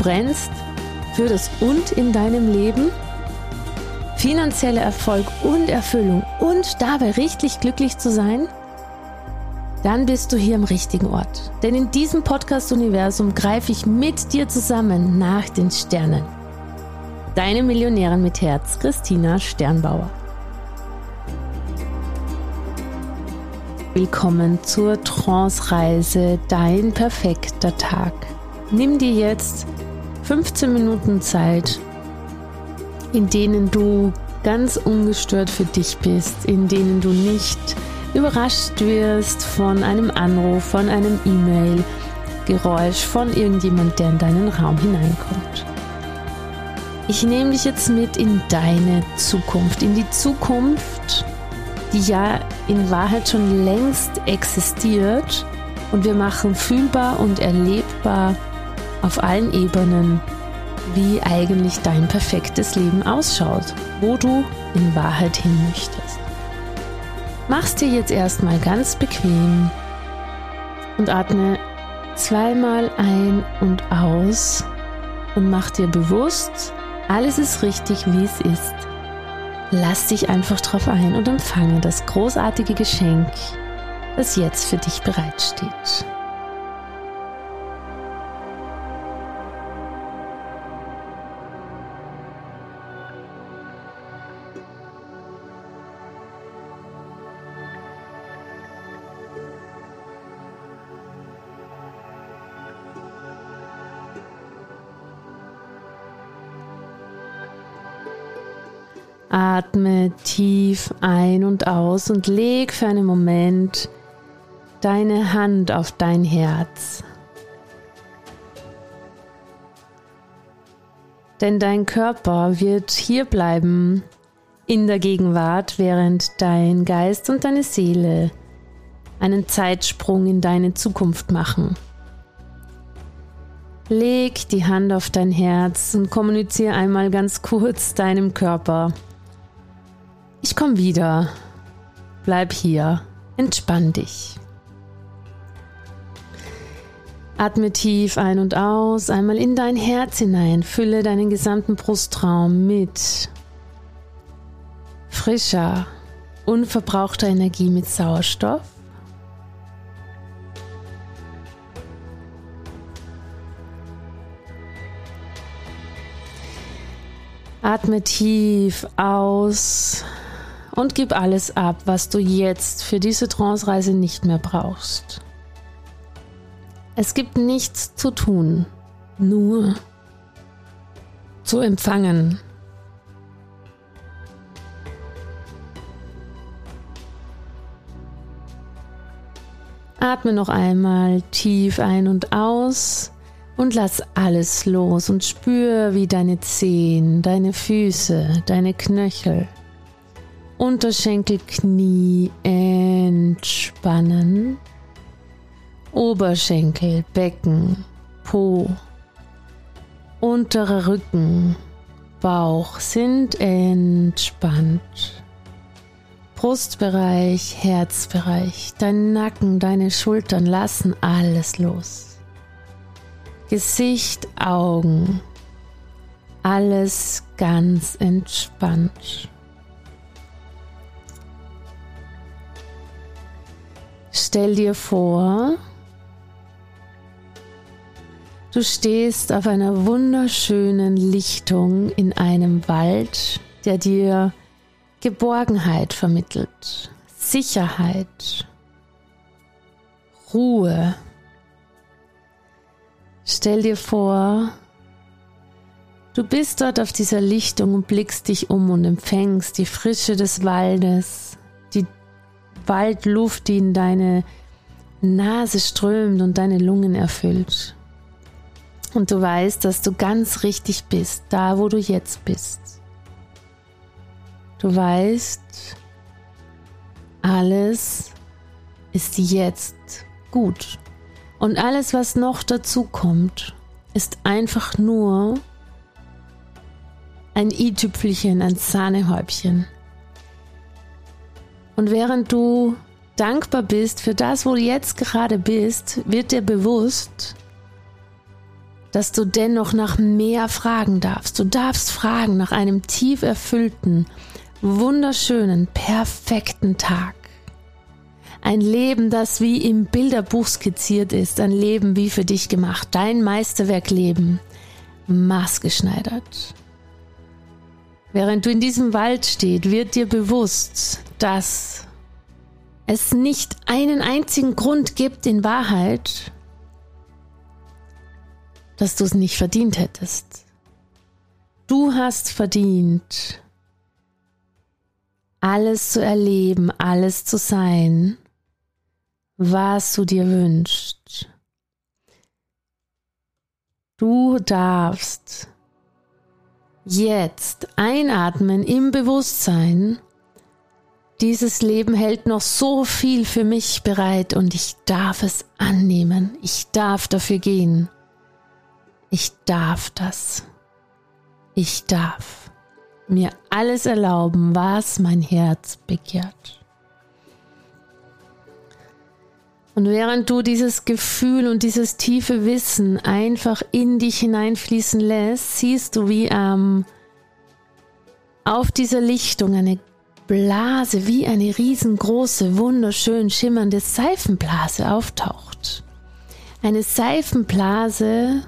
Brennst für das Und in deinem Leben, finanzieller Erfolg und Erfüllung und dabei richtig glücklich zu sein? Dann bist du hier im richtigen Ort. Denn in diesem Podcast-Universum greife ich mit dir zusammen nach den Sternen. Deine Millionärin mit Herz, Christina Sternbauer. Willkommen zur Trance-Reise Dein perfekter Tag. Nimm dir jetzt 15 Minuten Zeit, in denen du ganz ungestört für dich bist, in denen du nicht überrascht wirst von einem Anruf, von einem E-Mail, Geräusch von irgendjemand, der in deinen Raum hineinkommt. Ich nehme dich jetzt mit in deine Zukunft, in die Zukunft, die ja in Wahrheit schon längst existiert und wir machen fühlbar und erlebbar, auf allen Ebenen, wie eigentlich dein perfektes Leben ausschaut, wo du in Wahrheit hin möchtest. Mach's dir jetzt erstmal ganz bequem und atme zweimal ein und aus und mach dir bewusst, alles ist richtig, wie es ist. Lass dich einfach drauf ein und empfange das großartige Geschenk, das jetzt für dich bereitsteht. Atme tief ein und aus und leg für einen Moment deine Hand auf dein Herz. Denn dein Körper wird hier bleiben in der Gegenwart, während dein Geist und deine Seele einen Zeitsprung in deine Zukunft machen. Leg die Hand auf dein Herz und kommuniziere einmal ganz kurz deinem Körper. Ich komme wieder. Bleib hier. Entspann dich. Atme tief ein und aus, einmal in dein Herz hinein. Fülle deinen gesamten Brustraum mit frischer, unverbrauchter Energie mit Sauerstoff. Atme tief aus und gib alles ab, was du jetzt für diese Trance-Reise nicht mehr brauchst. Es gibt nichts zu tun, nur zu empfangen. Atme noch einmal tief ein und aus und lass alles los und spür, wie deine Zehen, deine Füße, deine Knöchel, Unterschenkel, Knie entspannen. Oberschenkel, Becken, Po, unterer Rücken, Bauch sind entspannt. Brustbereich, Herzbereich, dein Nacken, deine Schultern lassen alles los. Gesicht, Augen, alles ganz entspannt. Stell dir vor, Du stehst auf einer wunderschönen Lichtung in einem Wald, der dir Geborgenheit vermittelt, Sicherheit, Ruhe. Stell dir vor, du bist dort auf dieser Lichtung und blickst dich um und empfängst die Frische des Waldes, Waldluft, die in deine Nase strömt und deine Lungen erfüllt. Und du weißt, dass du ganz richtig bist, da wo du jetzt bist. Du weißt, alles ist jetzt gut. Und alles, was noch dazu kommt, ist einfach nur ein i-Tüpfelchen, ein Sahnehäubchen. Und während du dankbar bist für das, wo du jetzt gerade bist, wird dir bewusst, dass du dennoch nach mehr fragen darfst. Du darfst fragen nach einem tief erfüllten, wunderschönen, perfekten Tag. Ein Leben, das wie im Bilderbuch skizziert ist, ein Leben wie für dich gemacht, dein Meisterwerkleben, maßgeschneidert. Während du in diesem Wald stehst, wird dir bewusst, dass es nicht einen einzigen Grund gibt in Wahrheit, dass du es nicht verdient hättest. Du hast verdient, alles zu erleben, alles zu sein, was du dir wünschst. Du darfst jetzt einatmen im Bewusstsein, dieses Leben hält noch so viel für mich bereit und ich darf es annehmen, ich darf dafür gehen. Ich darf das. Ich darf mir alles erlauben, was mein Herz begehrt. Und während du dieses Gefühl und dieses tiefe Wissen einfach in dich hineinfließen lässt, siehst du, wie ähm, auf dieser Lichtung eine Blase, wie eine riesengroße, wunderschön schimmernde Seifenblase auftaucht. Eine Seifenblase,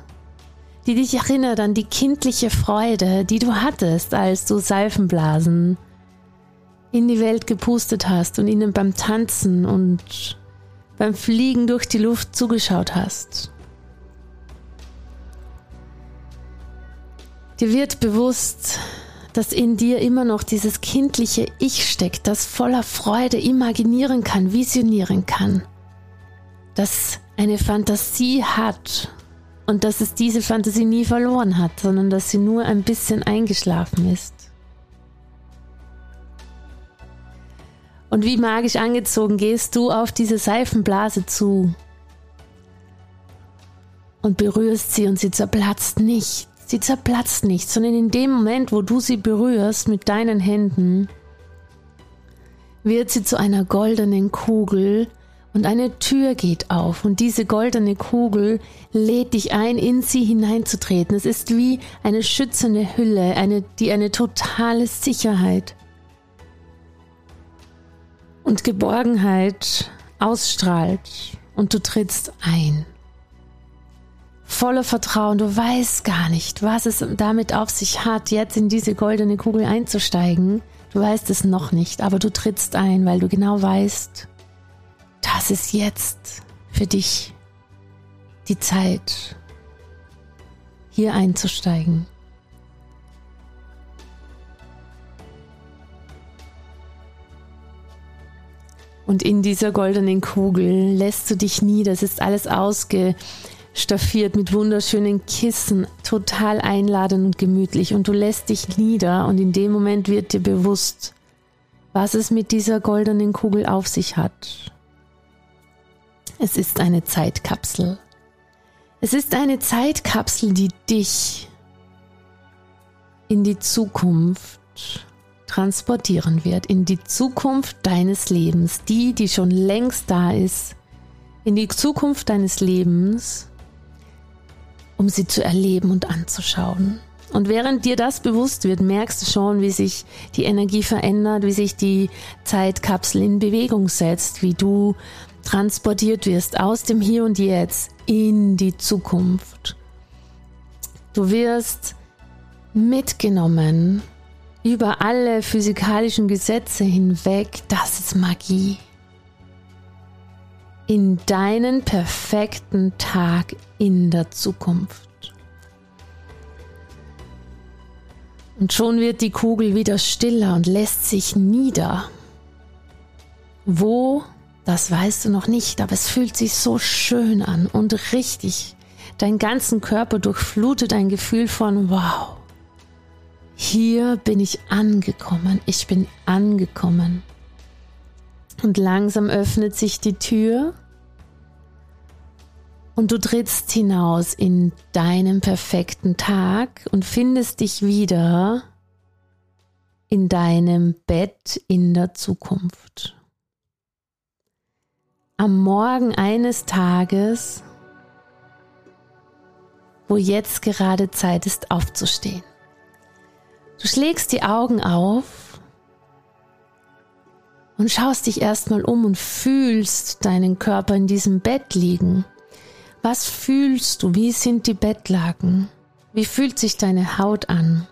die dich erinnert an die kindliche Freude, die du hattest, als du Seifenblasen in die Welt gepustet hast und ihnen beim Tanzen und beim Fliegen durch die Luft zugeschaut hast. Dir wird bewusst, dass in dir immer noch dieses kindliche Ich steckt, das voller Freude imaginieren kann, visionieren kann, das eine Fantasie hat und dass es diese Fantasie nie verloren hat, sondern dass sie nur ein bisschen eingeschlafen ist. Und wie magisch angezogen gehst du auf diese Seifenblase zu und berührst sie und sie zerplatzt nicht. Sie zerplatzt nicht, sondern in dem Moment, wo du sie berührst mit deinen Händen, wird sie zu einer goldenen Kugel, und eine Tür geht auf und diese goldene Kugel lädt dich ein, in sie hineinzutreten. Es ist wie eine schützende Hülle, eine, die eine totale Sicherheit und Geborgenheit ausstrahlt und du trittst ein. Voller Vertrauen, du weißt gar nicht, was es damit auf sich hat, jetzt in diese goldene Kugel einzusteigen. Du weißt es noch nicht, aber du trittst ein, weil du genau weißt, das ist jetzt für dich die Zeit, hier einzusteigen. Und in dieser goldenen Kugel lässt du dich nieder. Es ist alles ausgestaffiert mit wunderschönen Kissen, total einladend und gemütlich. Und du lässt dich nieder und in dem Moment wird dir bewusst, was es mit dieser goldenen Kugel auf sich hat. Es ist eine Zeitkapsel. Es ist eine Zeitkapsel, die dich in die Zukunft transportieren wird, in die Zukunft deines Lebens, die, die schon längst da ist, in die Zukunft deines Lebens, um sie zu erleben und anzuschauen. Und während dir das bewusst wird, merkst du schon, wie sich die Energie verändert, wie sich die Zeitkapsel in Bewegung setzt, wie du transportiert wirst aus dem Hier und Jetzt in die Zukunft. Du wirst mitgenommen über alle physikalischen Gesetze hinweg. Das ist Magie. In deinen perfekten Tag in der Zukunft. Und schon wird die Kugel wieder stiller und lässt sich nieder. Wo, das weißt du noch nicht, aber es fühlt sich so schön an und richtig. Dein ganzen Körper durchflutet ein Gefühl von Wow. Hier bin ich angekommen, ich bin angekommen. Und langsam öffnet sich die Tür und du trittst hinaus in deinen perfekten Tag und findest dich wieder in deinem Bett in der Zukunft. Am Morgen eines Tages, wo jetzt gerade Zeit ist aufzustehen. Du schlägst die Augen auf und schaust dich erstmal um und fühlst deinen Körper in diesem Bett liegen. Was fühlst du? Wie sind die Bettlaken? Wie fühlt sich deine Haut an?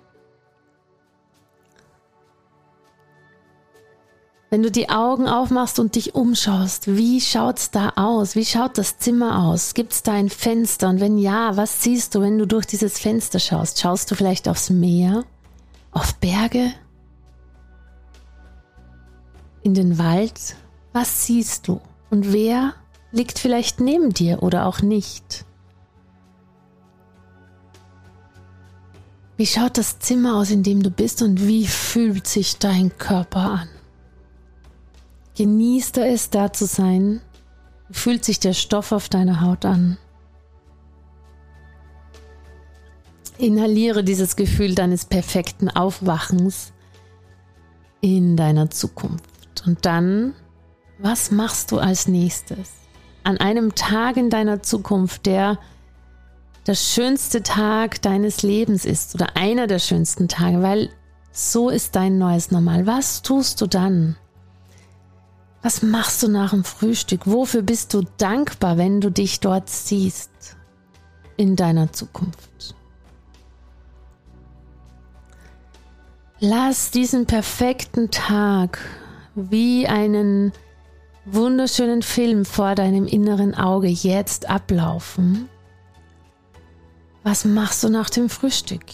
Wenn du die Augen aufmachst und dich umschaust, wie schaut's da aus? Wie schaut das Zimmer aus? Gibt's da ein Fenster? Und wenn ja, was siehst du, wenn du durch dieses Fenster schaust? Schaust du vielleicht aufs Meer? Auf Berge? In den Wald? Was siehst du? Und wer liegt vielleicht neben dir oder auch nicht? Wie schaut das Zimmer aus, in dem du bist und wie fühlt sich dein Körper an? Genießt du es, da zu sein? Wie fühlt sich der Stoff auf deiner Haut an? Inhaliere dieses Gefühl deines perfekten Aufwachens in deiner Zukunft. Und dann, was machst du als nächstes? An einem Tag in deiner Zukunft, der der schönste Tag deines Lebens ist oder einer der schönsten Tage, weil so ist dein neues Normal. Was tust du dann? Was machst du nach dem Frühstück? Wofür bist du dankbar, wenn du dich dort siehst in deiner Zukunft? Lass diesen perfekten Tag wie einen wunderschönen Film vor deinem inneren Auge jetzt ablaufen. Was machst du nach dem Frühstück?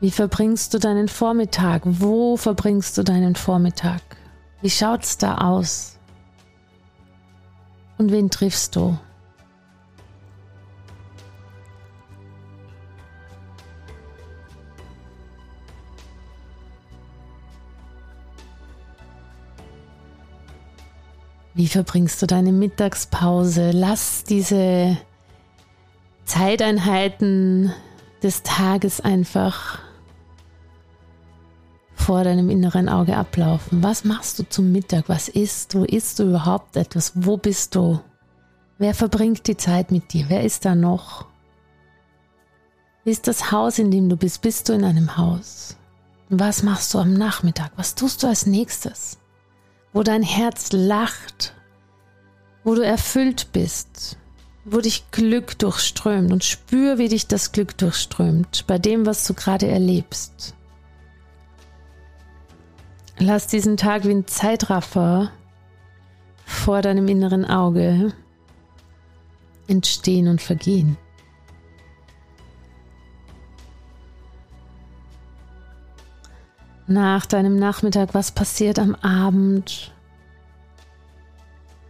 Wie verbringst du deinen Vormittag? Wo verbringst du deinen Vormittag? Wie schaut's da aus? Und wen triffst du? Wie verbringst du deine Mittagspause? Lass diese Zeiteinheiten des Tages einfach vor deinem inneren Auge ablaufen. Was machst du zum Mittag? Was isst du? Isst du überhaupt etwas? Wo bist du? Wer verbringt die Zeit mit dir? Wer ist da noch? Ist das Haus, in dem du bist? Bist du in einem Haus? was machst du am Nachmittag? Was tust du als nächstes? Wo dein Herz lacht, wo du erfüllt bist, wo dich Glück durchströmt und spür, wie dich das Glück durchströmt bei dem, was du gerade erlebst. Lass diesen Tag wie ein Zeitraffer vor deinem inneren Auge entstehen und vergehen. Nach deinem Nachmittag, was passiert am Abend,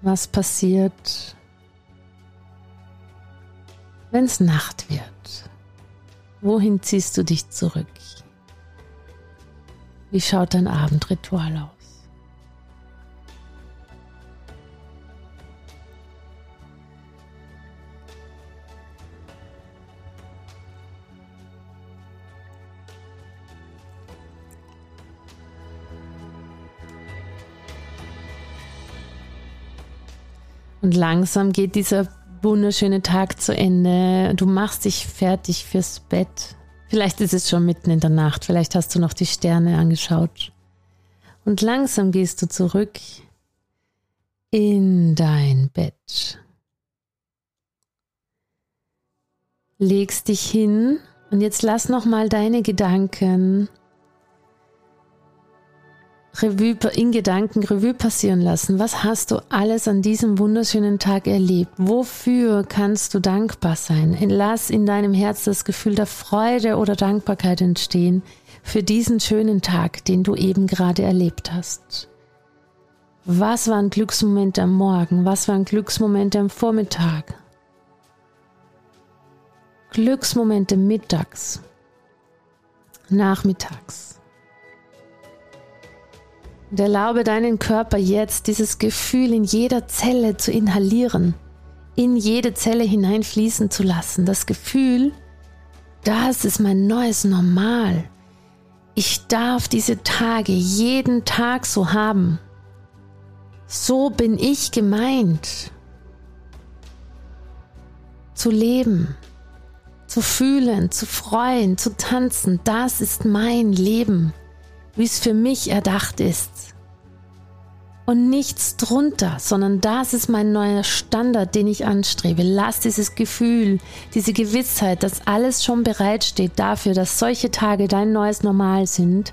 was passiert, wenn es Nacht wird. Wohin ziehst du dich zurück? Wie schaut dein Abendritual aus? Und langsam geht dieser wunderschöne Tag zu Ende. Du machst dich fertig fürs Bett. Vielleicht ist es schon mitten in der Nacht. Vielleicht hast du noch die Sterne angeschaut. Und langsam gehst du zurück in dein Bett. Legst dich hin und jetzt lass noch mal deine Gedanken Revue, in Gedanken Revue passieren lassen. Was hast du alles an diesem wunderschönen Tag erlebt? Wofür kannst du dankbar sein? Lass in deinem Herz das Gefühl der Freude oder Dankbarkeit entstehen für diesen schönen Tag, den du eben gerade erlebt hast. Was waren Glücksmomente am Morgen? Was waren Glücksmomente am Vormittag? Glücksmomente mittags, nachmittags. Und erlaube deinen Körper jetzt dieses Gefühl in jeder Zelle zu inhalieren, in jede Zelle hineinfließen zu lassen. Das Gefühl, das ist mein neues Normal. Ich darf diese Tage jeden Tag so haben. So bin ich gemeint. Zu leben, zu fühlen, zu freuen, zu tanzen, das ist mein Leben wie es für mich erdacht ist. Und nichts drunter, sondern das ist mein neuer Standard, den ich anstrebe. Lass dieses Gefühl, diese Gewissheit, dass alles schon bereitsteht dafür, dass solche Tage dein neues Normal sind.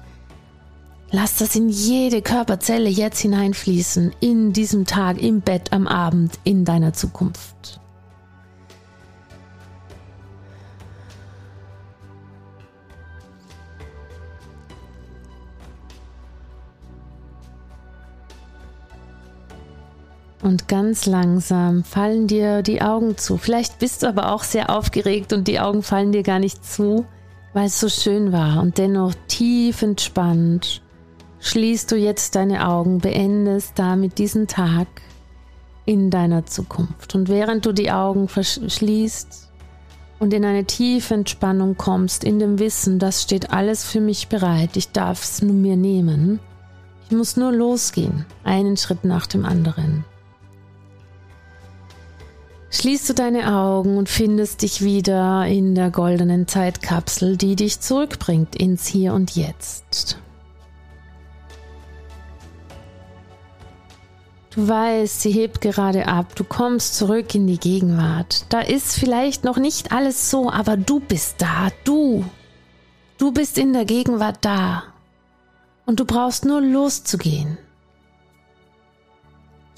Lass das in jede Körperzelle jetzt hineinfließen, in diesem Tag, im Bett, am Abend, in deiner Zukunft. Und ganz langsam fallen dir die Augen zu. Vielleicht bist du aber auch sehr aufgeregt und die Augen fallen dir gar nicht zu, weil es so schön war. Und dennoch tief entspannt schließt du jetzt deine Augen, beendest damit diesen Tag in deiner Zukunft. Und während du die Augen verschließt und in eine tiefe Entspannung kommst, in dem Wissen, das steht alles für mich bereit, ich darf es nur mir nehmen, ich muss nur losgehen, einen Schritt nach dem anderen schließt du deine Augen und findest dich wieder in der goldenen Zeitkapsel, die dich zurückbringt ins Hier und Jetzt. Du weißt, sie hebt gerade ab, du kommst zurück in die Gegenwart. Da ist vielleicht noch nicht alles so, aber du bist da, du. Du bist in der Gegenwart da. Und du brauchst nur loszugehen.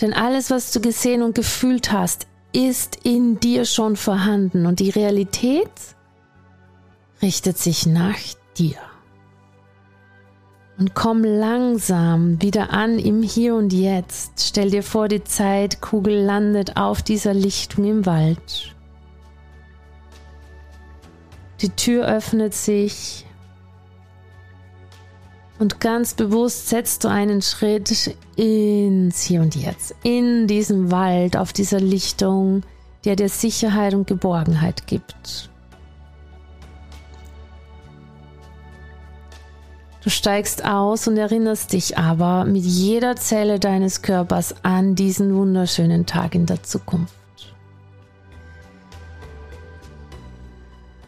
Denn alles, was du gesehen und gefühlt hast, ist in dir schon vorhanden und die Realität richtet sich nach dir. Und komm langsam wieder an im Hier und Jetzt. Stell dir vor, die Zeitkugel landet auf dieser Lichtung im Wald. Die Tür öffnet sich und ganz bewusst setzt du einen Schritt ins Hier und Jetzt, in diesem Wald, auf dieser Lichtung, der dir Sicherheit und Geborgenheit gibt. Du steigst aus und erinnerst dich aber mit jeder Zelle deines Körpers an diesen wunderschönen Tag in der Zukunft.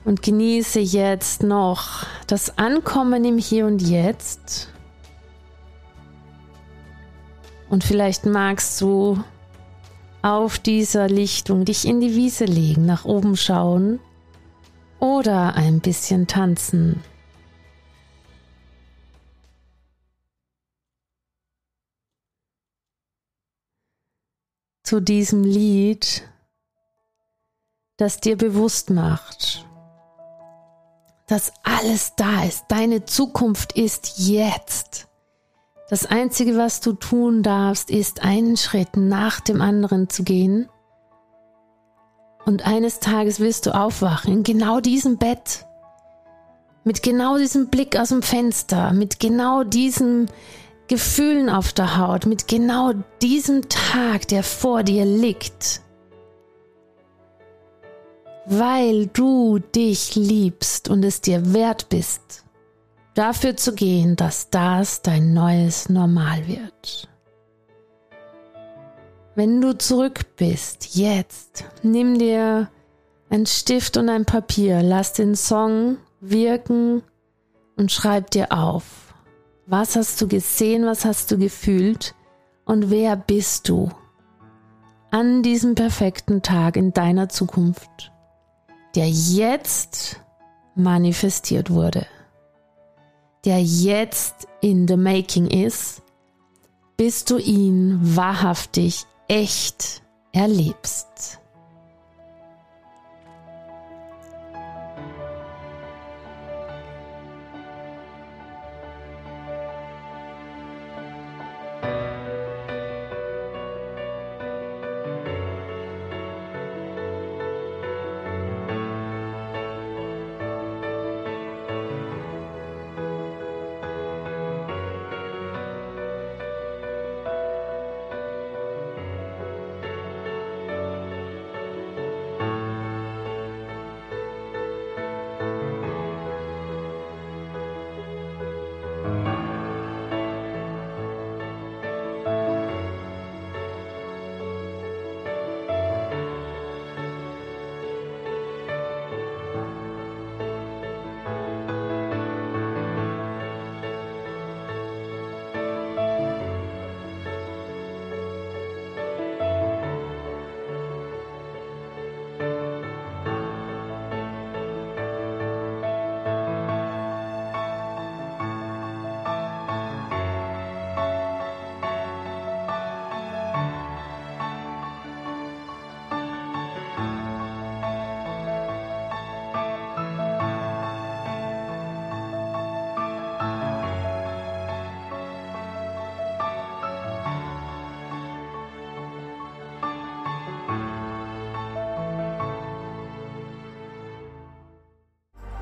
Und genieße jetzt noch das Ankommen im Hier und Jetzt. Und vielleicht magst du auf dieser Lichtung dich in die Wiese legen, nach oben schauen oder ein bisschen tanzen. Zu diesem Lied, das dir bewusst macht, dass alles da ist. Deine Zukunft ist jetzt. Das Einzige, was du tun darfst, ist einen Schritt nach dem anderen zu gehen. Und eines Tages wirst du aufwachen in genau diesem Bett, mit genau diesem Blick aus dem Fenster, mit genau diesen Gefühlen auf der Haut, mit genau diesem Tag, der vor dir liegt weil du dich liebst und es dir wert bist, dafür zu gehen, dass das dein neues Normal wird. Wenn du zurück bist, jetzt, nimm dir ein Stift und ein Papier, lass den Song wirken und schreib dir auf. Was hast du gesehen, was hast du gefühlt und wer bist du an diesem perfekten Tag in deiner Zukunft, der jetzt manifestiert wurde, der jetzt in the making ist, bis du ihn wahrhaftig echt erlebst.